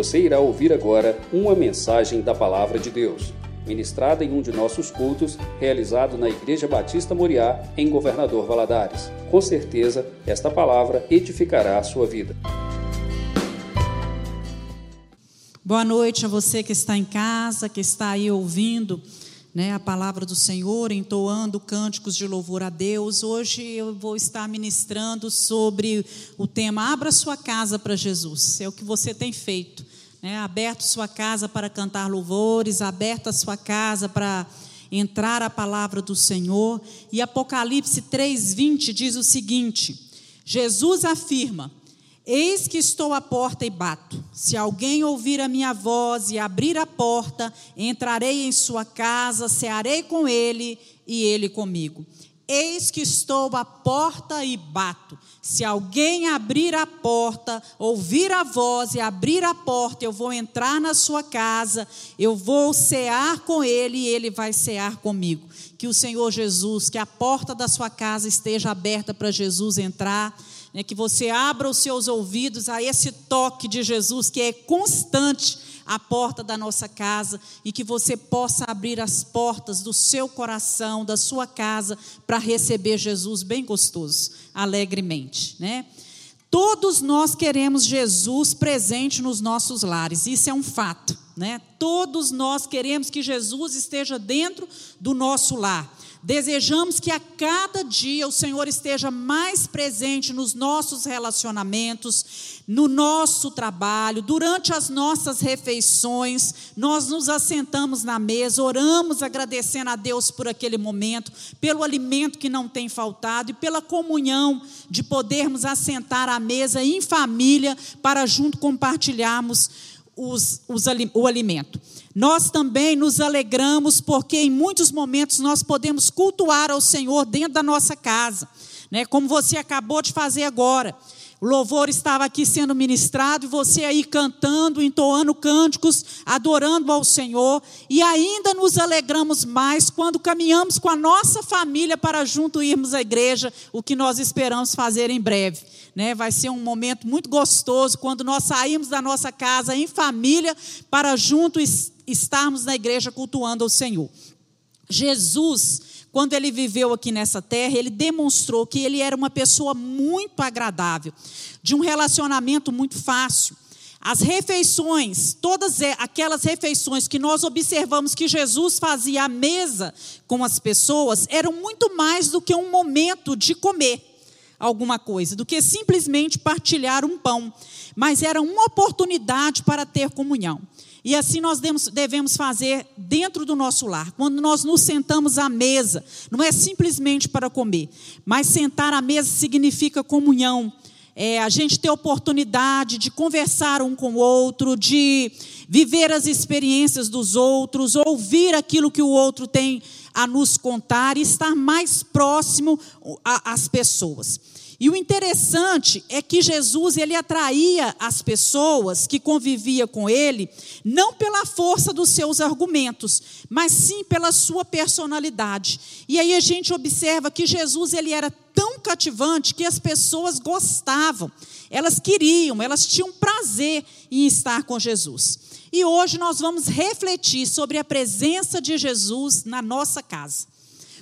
Você irá ouvir agora uma mensagem da Palavra de Deus, ministrada em um de nossos cultos, realizado na Igreja Batista Moriá, em Governador Valadares. Com certeza, esta palavra edificará a sua vida. Boa noite a você que está em casa, que está aí ouvindo né, a palavra do Senhor, entoando cânticos de louvor a Deus. Hoje eu vou estar ministrando sobre o tema Abra sua casa para Jesus. É o que você tem feito, né? Aberto sua casa para cantar louvores, aberta sua casa para entrar a palavra do Senhor. E Apocalipse 3:20 diz o seguinte: Jesus afirma: Eis que estou à porta e bato. Se alguém ouvir a minha voz e abrir a porta, entrarei em sua casa, cearei com ele e ele comigo. Eis que estou à porta e bato. Se alguém abrir a porta, ouvir a voz e abrir a porta, eu vou entrar na sua casa, eu vou cear com ele e ele vai cear comigo. Que o Senhor Jesus, que a porta da sua casa esteja aberta para Jesus entrar né, que você abra os seus ouvidos a esse toque de Jesus que é constante à porta da nossa casa e que você possa abrir as portas do seu coração, da sua casa, para receber Jesus bem gostoso, alegremente, né? Todos nós queremos Jesus presente nos nossos lares, isso é um fato, né? Todos nós queremos que Jesus esteja dentro do nosso lar. Desejamos que a cada dia o Senhor esteja mais presente nos nossos relacionamentos, no nosso trabalho, durante as nossas refeições. Nós nos assentamos na mesa, oramos agradecendo a Deus por aquele momento, pelo alimento que não tem faltado e pela comunhão de podermos assentar à mesa em família para junto compartilharmos os, os, o alimento. Nós também nos alegramos porque em muitos momentos nós podemos cultuar ao Senhor dentro da nossa casa, né? Como você acabou de fazer agora. O louvor estava aqui sendo ministrado e você aí cantando, entoando cânticos, adorando ao Senhor. E ainda nos alegramos mais quando caminhamos com a nossa família para junto irmos à igreja, o que nós esperamos fazer em breve. Né? Vai ser um momento muito gostoso quando nós saímos da nossa casa em família para junto estarmos na igreja cultuando ao Senhor. Jesus quando ele viveu aqui nessa terra, ele demonstrou que ele era uma pessoa muito agradável, de um relacionamento muito fácil. As refeições, todas aquelas refeições que nós observamos que Jesus fazia à mesa com as pessoas, eram muito mais do que um momento de comer alguma coisa, do que simplesmente partilhar um pão, mas era uma oportunidade para ter comunhão. E assim nós devemos fazer dentro do nosso lar. Quando nós nos sentamos à mesa, não é simplesmente para comer, mas sentar à mesa significa comunhão. É, a gente ter oportunidade de conversar um com o outro, de viver as experiências dos outros, ouvir aquilo que o outro tem a nos contar e estar mais próximo às pessoas. E o interessante é que Jesus ele atraía as pessoas que convivia com ele não pela força dos seus argumentos, mas sim pela sua personalidade. E aí a gente observa que Jesus ele era tão cativante que as pessoas gostavam, elas queriam, elas tinham prazer em estar com Jesus. E hoje nós vamos refletir sobre a presença de Jesus na nossa casa.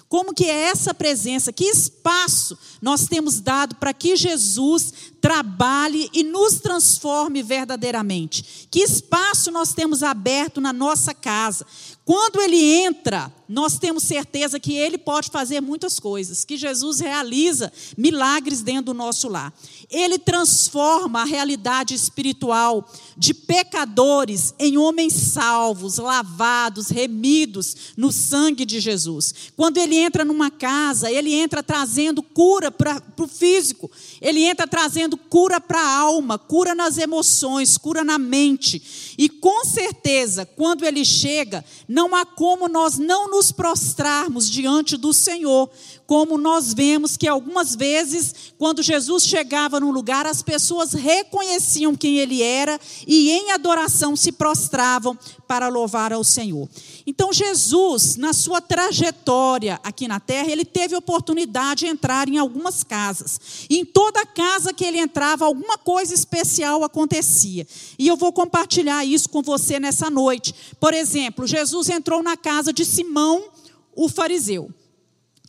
Como que é essa presença? Que espaço nós temos dado para que Jesus trabalhe e nos transforme verdadeiramente? Que espaço nós temos aberto na nossa casa? Quando ele entra, nós temos certeza que ele pode fazer muitas coisas, que Jesus realiza milagres dentro do nosso lar. Ele transforma a realidade espiritual de pecadores em homens salvos, lavados, remidos no sangue de Jesus. Quando ele entra numa casa, ele entra trazendo cura para o físico, ele entra trazendo cura para a alma, cura nas emoções, cura na mente. E com certeza, quando ele chega, não há como nós não nos prostrarmos diante do Senhor como nós vemos que algumas vezes, quando Jesus chegava num lugar, as pessoas reconheciam quem ele era e em adoração se prostravam para louvar ao Senhor. Então, Jesus, na sua trajetória aqui na terra, ele teve oportunidade de entrar em algumas casas. E em toda casa que ele entrava, alguma coisa especial acontecia. E eu vou compartilhar isso com você nessa noite. Por exemplo, Jesus entrou na casa de Simão, o fariseu.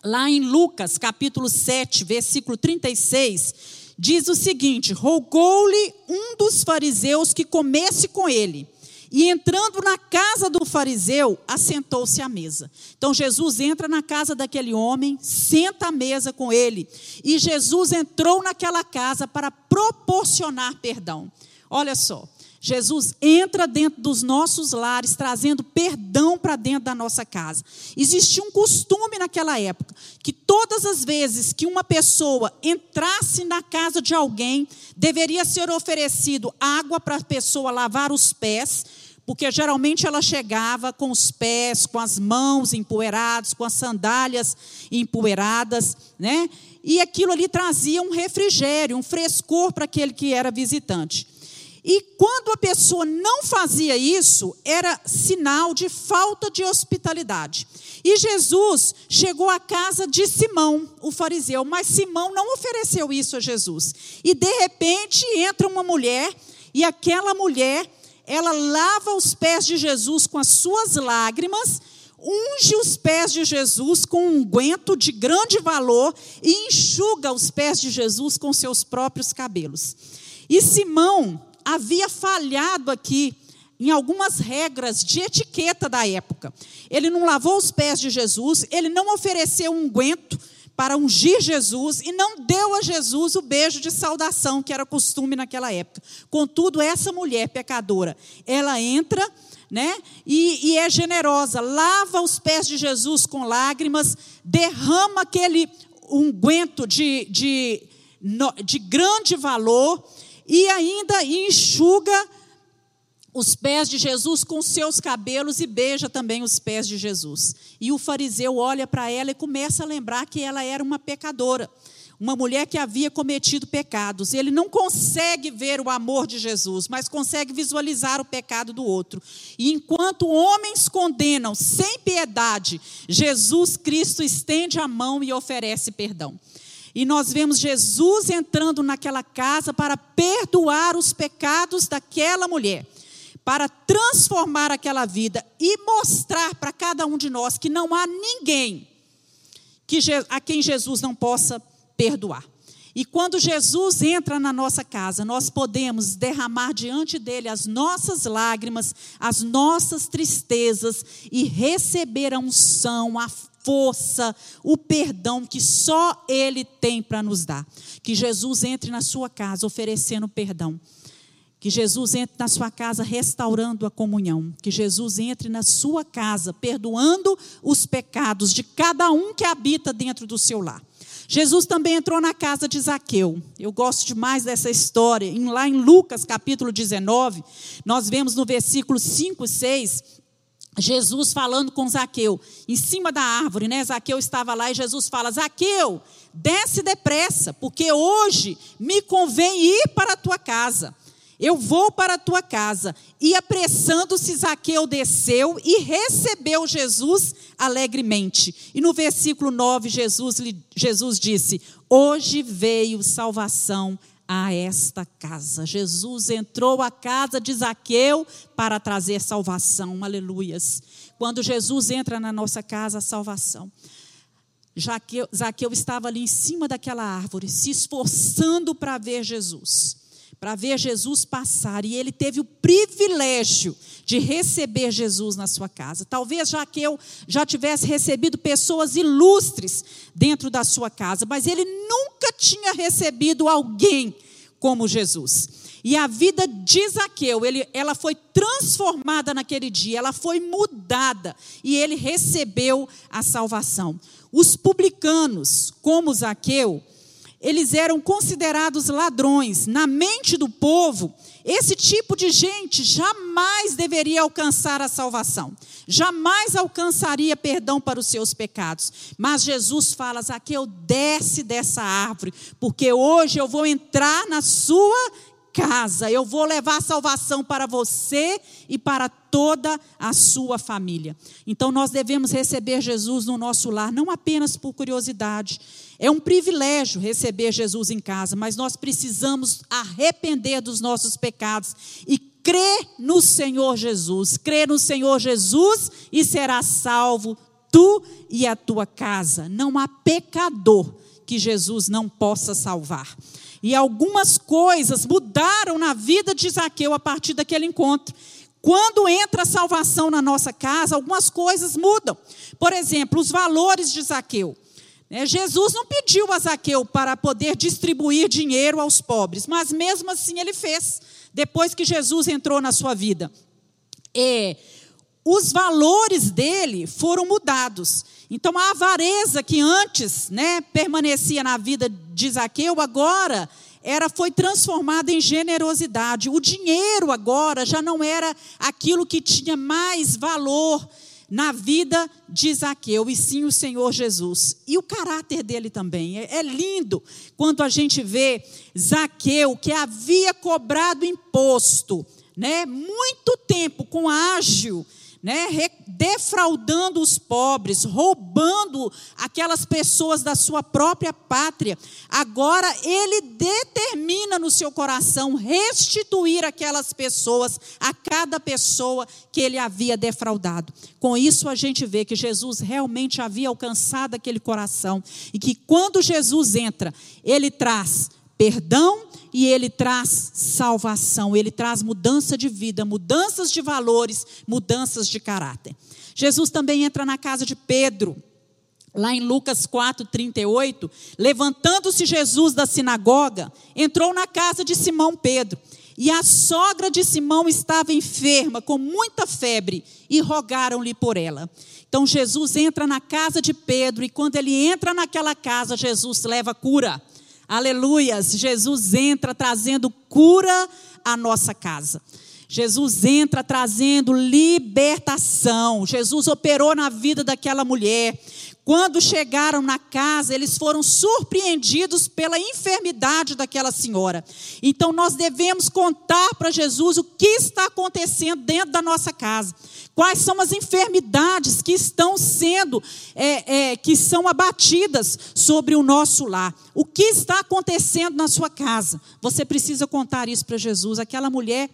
Lá em Lucas, capítulo 7, versículo 36, diz o seguinte: Rogou-lhe um dos fariseus que comesse com ele. E entrando na casa do fariseu, assentou-se à mesa. Então Jesus entra na casa daquele homem, senta à mesa com ele. E Jesus entrou naquela casa para proporcionar perdão. Olha só, Jesus entra dentro dos nossos lares, trazendo perdão para dentro da nossa casa. Existia um costume naquela época que todas as vezes que uma pessoa entrasse na casa de alguém, deveria ser oferecido água para a pessoa lavar os pés, porque geralmente ela chegava com os pés, com as mãos empoeiradas, com as sandálias empoeiradas, né? E aquilo ali trazia um refrigério, um frescor para aquele que era visitante. E quando a pessoa não fazia isso, era sinal de falta de hospitalidade. E Jesus chegou à casa de Simão, o fariseu, mas Simão não ofereceu isso a Jesus. E de repente entra uma mulher, e aquela mulher, ela lava os pés de Jesus com as suas lágrimas, unge os pés de Jesus com um unguento de grande valor e enxuga os pés de Jesus com seus próprios cabelos. E Simão, havia falhado aqui em algumas regras de etiqueta da época. Ele não lavou os pés de Jesus, ele não ofereceu unguento para ungir Jesus e não deu a Jesus o beijo de saudação que era costume naquela época. Contudo, essa mulher pecadora, ela entra, né, e, e é generosa, lava os pés de Jesus com lágrimas, derrama aquele unguento de, de, de grande valor e ainda enxuga os pés de Jesus com seus cabelos e beija também os pés de Jesus. E o fariseu olha para ela e começa a lembrar que ela era uma pecadora, uma mulher que havia cometido pecados. Ele não consegue ver o amor de Jesus, mas consegue visualizar o pecado do outro. E enquanto homens condenam sem piedade, Jesus Cristo estende a mão e oferece perdão. E nós vemos Jesus entrando naquela casa para perdoar os pecados daquela mulher, para transformar aquela vida e mostrar para cada um de nós que não há ninguém que, a quem Jesus não possa perdoar. E quando Jesus entra na nossa casa, nós podemos derramar diante dele as nossas lágrimas, as nossas tristezas e receber a unção, a força, o perdão que só Ele tem para nos dar. Que Jesus entre na sua casa oferecendo perdão. Que Jesus entre na sua casa restaurando a comunhão. Que Jesus entre na sua casa perdoando os pecados de cada um que habita dentro do seu lar. Jesus também entrou na casa de Zaqueu. Eu gosto demais dessa história. Lá em Lucas capítulo 19, nós vemos no versículo 5 e 6 Jesus falando com Zaqueu, em cima da árvore, né? Zaqueu estava lá e Jesus fala: Zaqueu, desce depressa, porque hoje me convém ir para a tua casa. Eu vou para a tua casa. E apressando-se, Zaqueu desceu e recebeu Jesus alegremente. E no versículo 9, Jesus, Jesus disse: Hoje veio salvação a esta casa. Jesus entrou à casa de Zaqueu para trazer salvação. Aleluias. Quando Jesus entra na nossa casa, salvação. Zaqueu, Zaqueu estava ali em cima daquela árvore, se esforçando para ver Jesus para ver Jesus passar, e ele teve o privilégio de receber Jesus na sua casa. Talvez Jaqueu já tivesse recebido pessoas ilustres dentro da sua casa, mas ele nunca tinha recebido alguém como Jesus. E a vida de Zaqueu, ele, ela foi transformada naquele dia, ela foi mudada e ele recebeu a salvação. Os publicanos, como Zaqueu, eles eram considerados ladrões. Na mente do povo, esse tipo de gente jamais deveria alcançar a salvação, jamais alcançaria perdão para os seus pecados. Mas Jesus fala: Zaqueu, desce dessa árvore, porque hoje eu vou entrar na sua casa, eu vou levar salvação para você e para toda a sua família. Então nós devemos receber Jesus no nosso lar, não apenas por curiosidade. É um privilégio receber Jesus em casa, mas nós precisamos arrepender dos nossos pecados e crer no Senhor Jesus. Crer no Senhor Jesus e será salvo tu e a tua casa. Não há pecador que Jesus não possa salvar. E algumas coisas mudaram na vida de Zaqueu a partir daquele encontro. Quando entra a salvação na nossa casa, algumas coisas mudam. Por exemplo, os valores de Zaqueu. Né, Jesus não pediu a Zaqueu para poder distribuir dinheiro aos pobres, mas mesmo assim ele fez, depois que Jesus entrou na sua vida. E os valores dele foram mudados. Então a avareza que antes né, permanecia na vida de Zaqueu, agora era foi transformada em generosidade. O dinheiro agora já não era aquilo que tinha mais valor na vida de Zaqueu, e sim o Senhor Jesus. E o caráter dele também. É, é lindo quando a gente vê Zaqueu, que havia cobrado imposto, né, muito tempo com ágil né, defraudando os pobres, roubando aquelas pessoas da sua própria pátria. Agora ele determina no seu coração restituir aquelas pessoas, a cada pessoa que ele havia defraudado. Com isso a gente vê que Jesus realmente havia alcançado aquele coração e que quando Jesus entra, ele traz perdão e ele traz salvação, ele traz mudança de vida, mudanças de valores, mudanças de caráter. Jesus também entra na casa de Pedro. Lá em Lucas 4:38, levantando-se Jesus da sinagoga, entrou na casa de Simão Pedro. E a sogra de Simão estava enferma, com muita febre, e rogaram-lhe por ela. Então Jesus entra na casa de Pedro, e quando ele entra naquela casa, Jesus leva cura. Aleluias! Jesus entra trazendo cura à nossa casa. Jesus entra trazendo libertação. Jesus operou na vida daquela mulher. Quando chegaram na casa, eles foram surpreendidos pela enfermidade daquela senhora. Então, nós devemos contar para Jesus o que está acontecendo dentro da nossa casa. Quais são as enfermidades que estão sendo, é, é, que são abatidas sobre o nosso lar? O que está acontecendo na sua casa? Você precisa contar isso para Jesus. Aquela mulher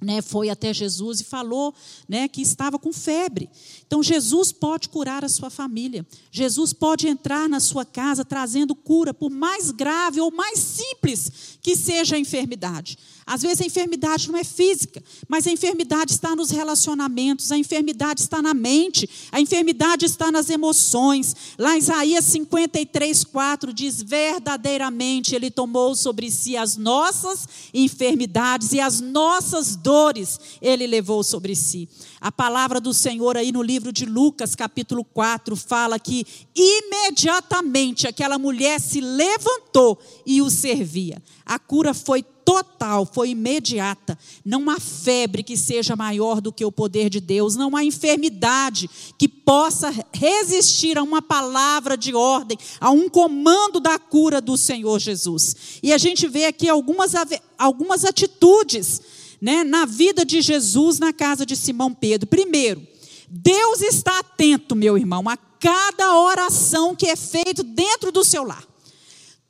né, foi até Jesus e falou né, que estava com febre. Então, Jesus pode curar a sua família. Jesus pode entrar na sua casa trazendo cura, por mais grave ou mais simples que seja a enfermidade. Às vezes a enfermidade não é física, mas a enfermidade está nos relacionamentos, a enfermidade está na mente, a enfermidade está nas emoções. Lá em Isaías 53, 4 diz: Verdadeiramente Ele tomou sobre si as nossas enfermidades e as nossas dores Ele levou sobre si. A palavra do Senhor aí no livro de Lucas, capítulo 4, fala que imediatamente aquela mulher se levantou e o servia. A cura foi total, foi imediata. Não há febre que seja maior do que o poder de Deus, não há enfermidade que possa resistir a uma palavra de ordem, a um comando da cura do Senhor Jesus. E a gente vê aqui algumas, algumas atitudes né, na vida de Jesus na casa de Simão Pedro. Primeiro, Deus está atento, meu irmão, a cada oração que é feita dentro do seu lar.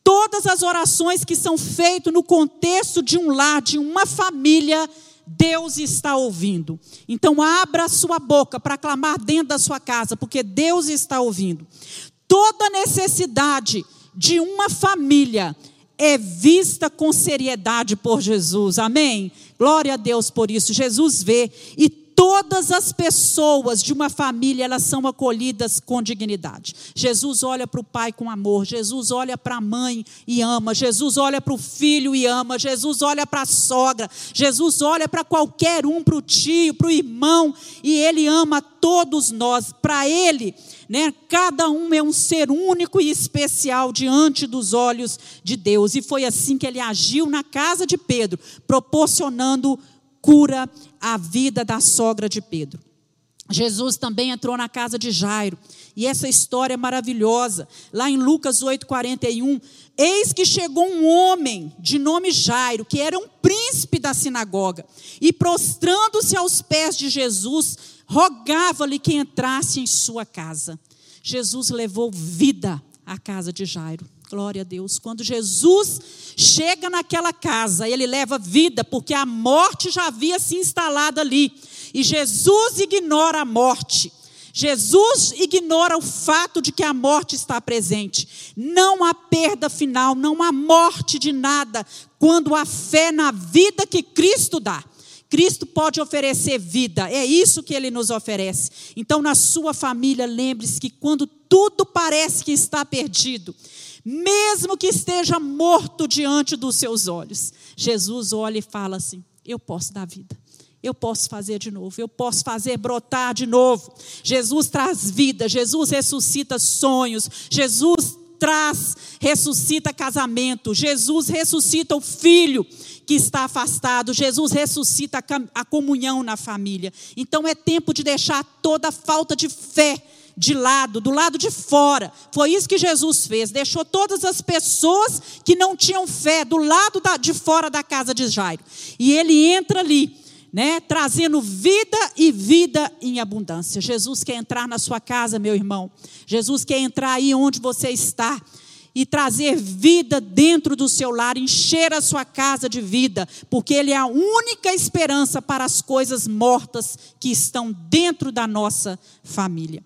Todas as orações que são feitas no contexto de um lar, de uma família, Deus está ouvindo. Então, abra sua boca para clamar dentro da sua casa, porque Deus está ouvindo. Toda necessidade de uma família é vista com seriedade por Jesus. Amém? Glória a Deus por isso. Jesus vê e todas as pessoas de uma família, elas são acolhidas com dignidade. Jesus olha para o pai com amor, Jesus olha para a mãe e ama, Jesus olha para o filho e ama, Jesus olha para a sogra, Jesus olha para qualquer um, para o tio, para o irmão, e ele ama todos nós. Para ele, né, cada um é um ser único e especial diante dos olhos de Deus. E foi assim que ele agiu na casa de Pedro, proporcionando cura à vida da sogra de Pedro. Jesus também entrou na casa de Jairo, e essa história é maravilhosa. Lá em Lucas 8:41, eis que chegou um homem de nome Jairo, que era um príncipe da sinagoga, e prostrando-se aos pés de Jesus, rogava-lhe que entrasse em sua casa. Jesus levou vida à casa de Jairo. Glória a Deus. Quando Jesus chega naquela casa, ele leva vida, porque a morte já havia se instalado ali. E Jesus ignora a morte. Jesus ignora o fato de que a morte está presente. Não há perda final, não há morte de nada quando há fé na vida que Cristo dá. Cristo pode oferecer vida, é isso que ele nos oferece. Então, na sua família, lembre-se que quando tudo parece que está perdido, mesmo que esteja morto diante dos seus olhos, Jesus olha e fala assim: Eu posso dar vida. Eu posso fazer de novo, eu posso fazer brotar de novo. Jesus traz vida, Jesus ressuscita sonhos, Jesus traz, ressuscita casamento, Jesus ressuscita o filho que está afastado, Jesus ressuscita a comunhão na família. Então é tempo de deixar toda falta de fé de lado, do lado de fora. Foi isso que Jesus fez. Deixou todas as pessoas que não tinham fé do lado de fora da casa de Jairo. E ele entra ali, né, trazendo vida e vida em abundância. Jesus quer entrar na sua casa, meu irmão. Jesus quer entrar aí onde você está e trazer vida dentro do seu lar, encher a sua casa de vida, porque Ele é a única esperança para as coisas mortas que estão dentro da nossa família.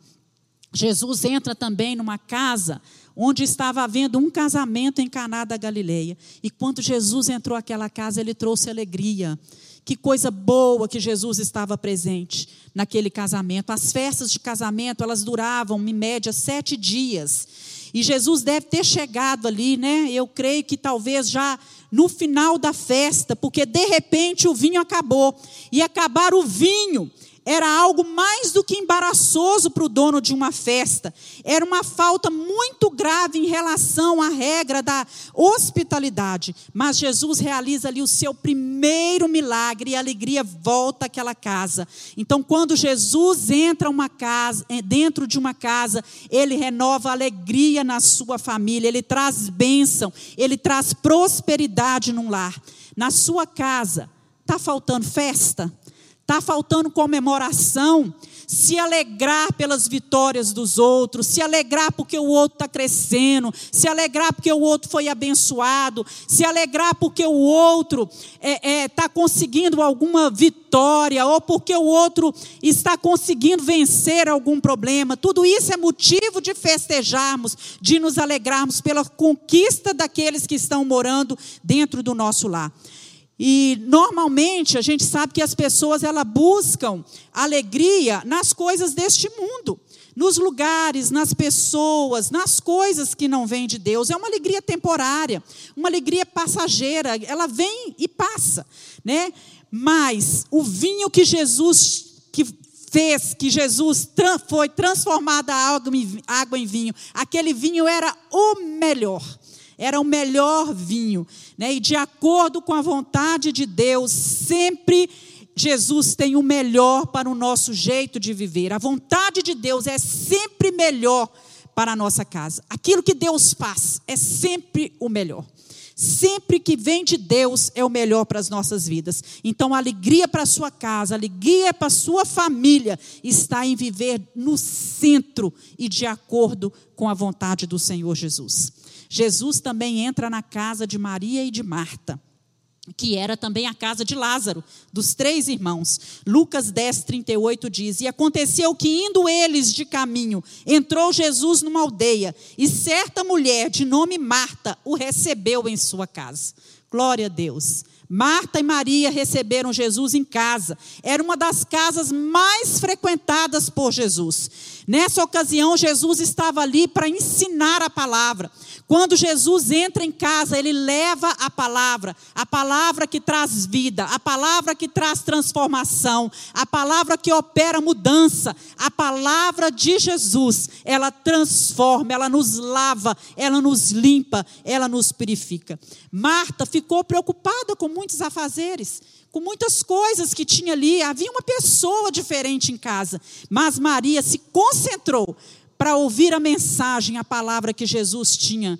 Jesus entra também numa casa onde estava havendo um casamento em Caná da Galileia. E quando Jesus entrou naquela casa, ele trouxe alegria. Que coisa boa que Jesus estava presente naquele casamento. As festas de casamento, elas duravam, em média, sete dias. E Jesus deve ter chegado ali, né? Eu creio que talvez já no final da festa, porque de repente o vinho acabou. E acabar o vinho era algo mais do que embaraçoso para o dono de uma festa. Era uma falta muito grave em relação à regra da hospitalidade. Mas Jesus realiza ali o seu primeiro milagre e a alegria volta àquela casa. Então, quando Jesus entra uma casa, eh, dentro de uma casa, ele renova a alegria na sua família, ele traz bênção, ele traz prosperidade num lar. Na sua casa, está faltando festa? Está faltando comemoração, se alegrar pelas vitórias dos outros, se alegrar porque o outro está crescendo, se alegrar porque o outro foi abençoado, se alegrar porque o outro está é, é, tá conseguindo alguma vitória, ou porque o outro está conseguindo vencer algum problema. Tudo isso é motivo de festejarmos, de nos alegrarmos pela conquista daqueles que estão morando dentro do nosso lar. E normalmente a gente sabe que as pessoas elas buscam alegria nas coisas deste mundo, nos lugares, nas pessoas, nas coisas que não vêm de Deus. É uma alegria temporária, uma alegria passageira, ela vem e passa, né? Mas o vinho que Jesus que fez que Jesus foi transformada água em vinho, aquele vinho era o melhor era o melhor vinho. Né? E de acordo com a vontade de Deus, sempre Jesus tem o melhor para o nosso jeito de viver. A vontade de Deus é sempre melhor para a nossa casa. Aquilo que Deus faz é sempre o melhor. Sempre que vem de Deus é o melhor para as nossas vidas. Então, alegria para a sua casa, alegria para a sua família está em viver no centro e de acordo com a vontade do Senhor Jesus. Jesus também entra na casa de Maria e de Marta, que era também a casa de Lázaro, dos três irmãos. Lucas 10, 38 diz: E aconteceu que, indo eles de caminho, entrou Jesus numa aldeia, e certa mulher, de nome Marta, o recebeu em sua casa. Glória a Deus. Marta e Maria receberam Jesus em casa. Era uma das casas mais frequentadas por Jesus. Nessa ocasião, Jesus estava ali para ensinar a palavra. Quando Jesus entra em casa, ele leva a palavra, a palavra que traz vida, a palavra que traz transformação, a palavra que opera mudança, a palavra de Jesus. Ela transforma, ela nos lava, ela nos limpa, ela nos purifica. Marta ficou preocupada com muitos afazeres com muitas coisas que tinha ali. Havia uma pessoa diferente em casa, mas Maria se concentrou para ouvir a mensagem, a palavra que Jesus tinha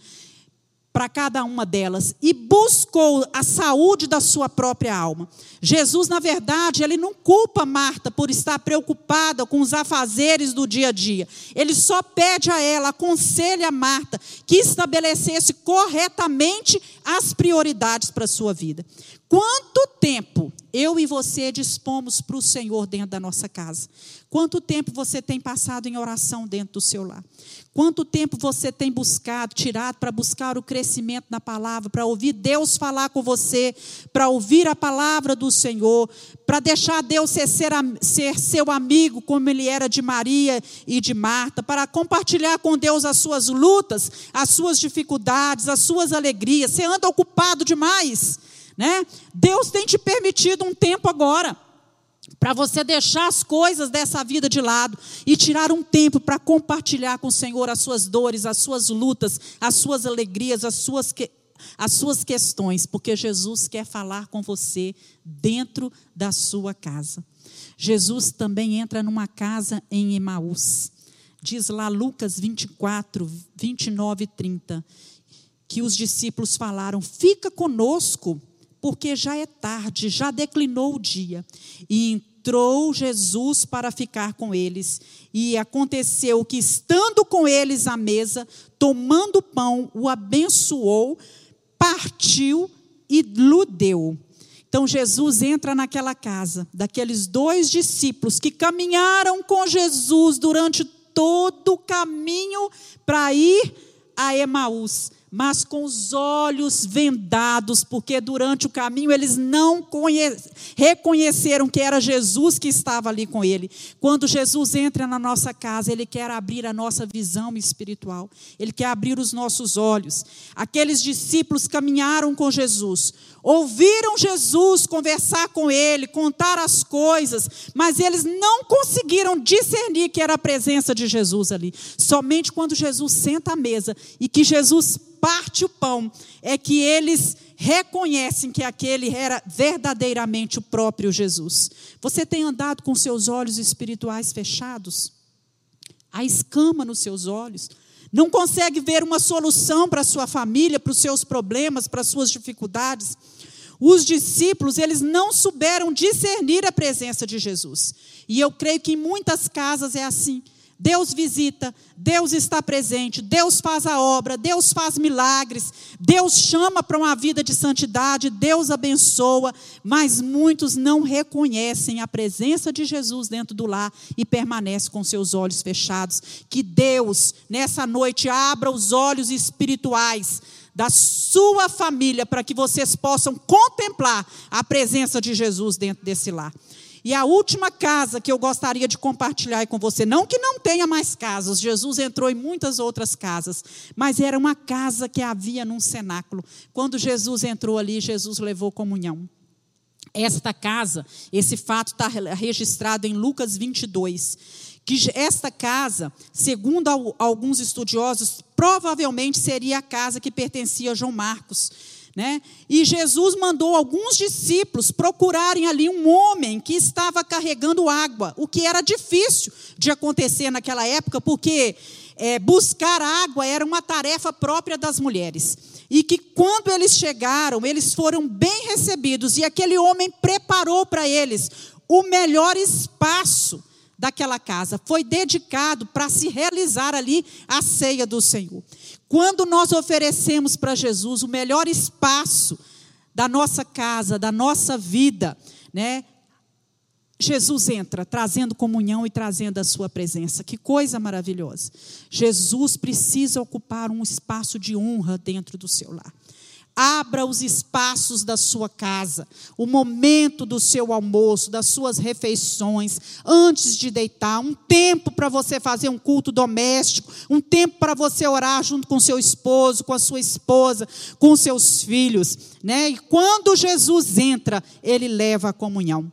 para cada uma delas e buscou a saúde da sua própria alma. Jesus, na verdade, ele não culpa Marta por estar preocupada com os afazeres do dia a dia. Ele só pede a ela, aconselha a Marta que estabelecesse corretamente as prioridades para a sua vida. Quanto tempo eu e você dispomos para o Senhor dentro da nossa casa? Quanto tempo você tem passado em oração dentro do seu lar? Quanto tempo você tem buscado, tirado para buscar o crescimento na palavra, para ouvir Deus falar com você, para ouvir a palavra do Senhor, para deixar Deus ser, ser, ser seu amigo, como ele era de Maria e de Marta, para compartilhar com Deus as suas lutas, as suas dificuldades, as suas alegrias. Você anda ocupado demais, né? Deus tem te permitido um tempo agora para você deixar as coisas dessa vida de lado e tirar um tempo para compartilhar com o Senhor as suas dores, as suas lutas, as suas alegrias, as suas, que, as suas questões, porque Jesus quer falar com você dentro da sua casa. Jesus também entra numa casa em Emaús. Diz lá Lucas 24, 29 e 30, que os discípulos falaram: Fica conosco porque já é tarde, já declinou o dia. E entrou Jesus para ficar com eles. E aconteceu que, estando com eles à mesa, tomando o pão, o abençoou, partiu e lhe deu. Então Jesus entra naquela casa, daqueles dois discípulos que caminharam com Jesus durante todo o caminho para ir a Emaús mas com os olhos vendados, porque durante o caminho eles não reconheceram que era Jesus que estava ali com ele. Quando Jesus entra na nossa casa, ele quer abrir a nossa visão espiritual, ele quer abrir os nossos olhos. Aqueles discípulos caminharam com Jesus, ouviram Jesus conversar com ele, contar as coisas, mas eles não conseguiram discernir que era a presença de Jesus ali. Somente quando Jesus senta à mesa e que Jesus parte o pão, é que eles reconhecem que aquele era verdadeiramente o próprio Jesus. Você tem andado com seus olhos espirituais fechados? A escama nos seus olhos? Não consegue ver uma solução para a sua família, para os seus problemas, para as suas dificuldades? Os discípulos, eles não souberam discernir a presença de Jesus. E eu creio que em muitas casas é assim. Deus visita, Deus está presente, Deus faz a obra, Deus faz milagres, Deus chama para uma vida de santidade, Deus abençoa, mas muitos não reconhecem a presença de Jesus dentro do lar e permanecem com seus olhos fechados. Que Deus, nessa noite, abra os olhos espirituais da sua família para que vocês possam contemplar a presença de Jesus dentro desse lar. E a última casa que eu gostaria de compartilhar com você, não que não tenha mais casas, Jesus entrou em muitas outras casas, mas era uma casa que havia num cenáculo. Quando Jesus entrou ali, Jesus levou comunhão. Esta casa, esse fato está registrado em Lucas 22, que esta casa, segundo alguns estudiosos, provavelmente seria a casa que pertencia a João Marcos né? E Jesus mandou alguns discípulos procurarem ali um homem que estava carregando água, o que era difícil de acontecer naquela época, porque é, buscar água era uma tarefa própria das mulheres. E que quando eles chegaram, eles foram bem recebidos, e aquele homem preparou para eles o melhor espaço daquela casa. Foi dedicado para se realizar ali a ceia do Senhor. Quando nós oferecemos para Jesus o melhor espaço da nossa casa, da nossa vida, né? Jesus entra trazendo comunhão e trazendo a sua presença. Que coisa maravilhosa. Jesus precisa ocupar um espaço de honra dentro do seu lar. Abra os espaços da sua casa, o momento do seu almoço, das suas refeições, antes de deitar, um tempo para você fazer um culto doméstico, um tempo para você orar junto com seu esposo, com a sua esposa, com seus filhos, né? E quando Jesus entra, ele leva a comunhão.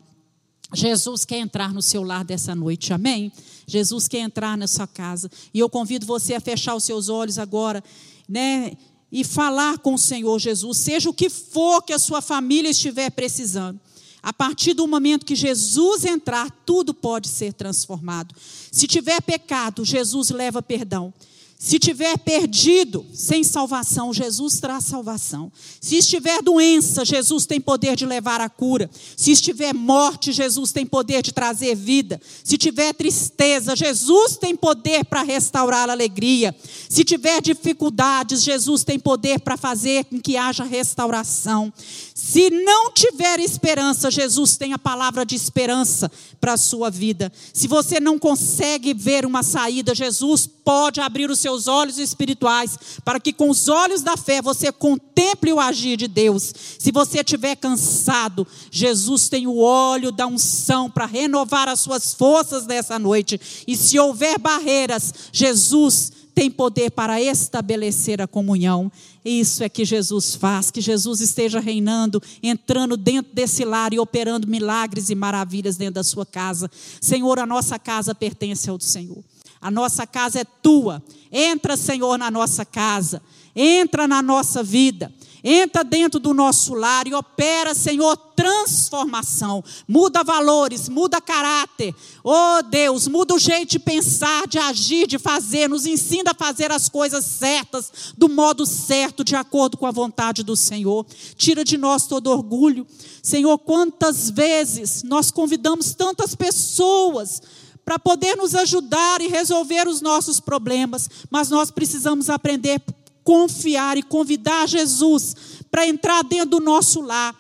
Jesus quer entrar no seu lar dessa noite, amém? Jesus quer entrar na sua casa. E eu convido você a fechar os seus olhos agora, né? E falar com o Senhor Jesus, seja o que for que a sua família estiver precisando. A partir do momento que Jesus entrar, tudo pode ser transformado. Se tiver pecado, Jesus leva perdão. Se tiver perdido, sem salvação, Jesus traz salvação. Se estiver doença, Jesus tem poder de levar a cura. Se estiver morte, Jesus tem poder de trazer vida. Se tiver tristeza, Jesus tem poder para restaurar a alegria. Se tiver dificuldades, Jesus tem poder para fazer com que haja restauração. Se não tiver esperança, Jesus tem a palavra de esperança para a sua vida. Se você não consegue ver uma saída, Jesus pode abrir os seus olhos espirituais para que com os olhos da fé você contemple o agir de Deus. Se você estiver cansado, Jesus tem o óleo da unção para renovar as suas forças nessa noite. E se houver barreiras, Jesus tem poder para estabelecer a comunhão. Isso é que Jesus faz, que Jesus esteja reinando, entrando dentro desse lar e operando milagres e maravilhas dentro da sua casa. Senhor, a nossa casa pertence ao Senhor. A nossa casa é tua. Entra, Senhor, na nossa casa. Entra na nossa vida. Entra dentro do nosso lar e opera, Senhor, transformação. Muda valores, muda caráter. Oh Deus, muda o jeito de pensar, de agir, de fazer. Nos ensina a fazer as coisas certas, do modo certo, de acordo com a vontade do Senhor. Tira de nós todo orgulho. Senhor, quantas vezes nós convidamos tantas pessoas para poder nos ajudar e resolver os nossos problemas, mas nós precisamos aprender confiar e convidar Jesus para entrar dentro do nosso lar,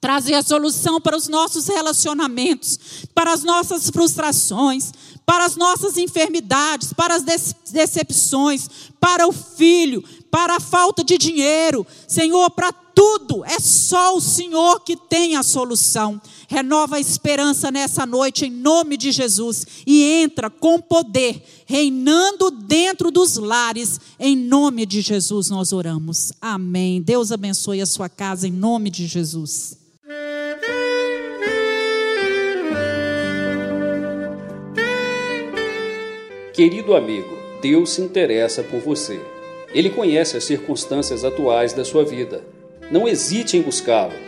trazer a solução para os nossos relacionamentos, para as nossas frustrações, para as nossas enfermidades, para as decepções, para o filho, para a falta de dinheiro, Senhor, para tudo. É só o Senhor que tem a solução. Renova a esperança nessa noite em nome de Jesus e entra com poder, reinando dentro dos lares. Em nome de Jesus nós oramos. Amém. Deus abençoe a sua casa em nome de Jesus. Querido amigo, Deus se interessa por você. Ele conhece as circunstâncias atuais da sua vida. Não hesite em buscá-lo.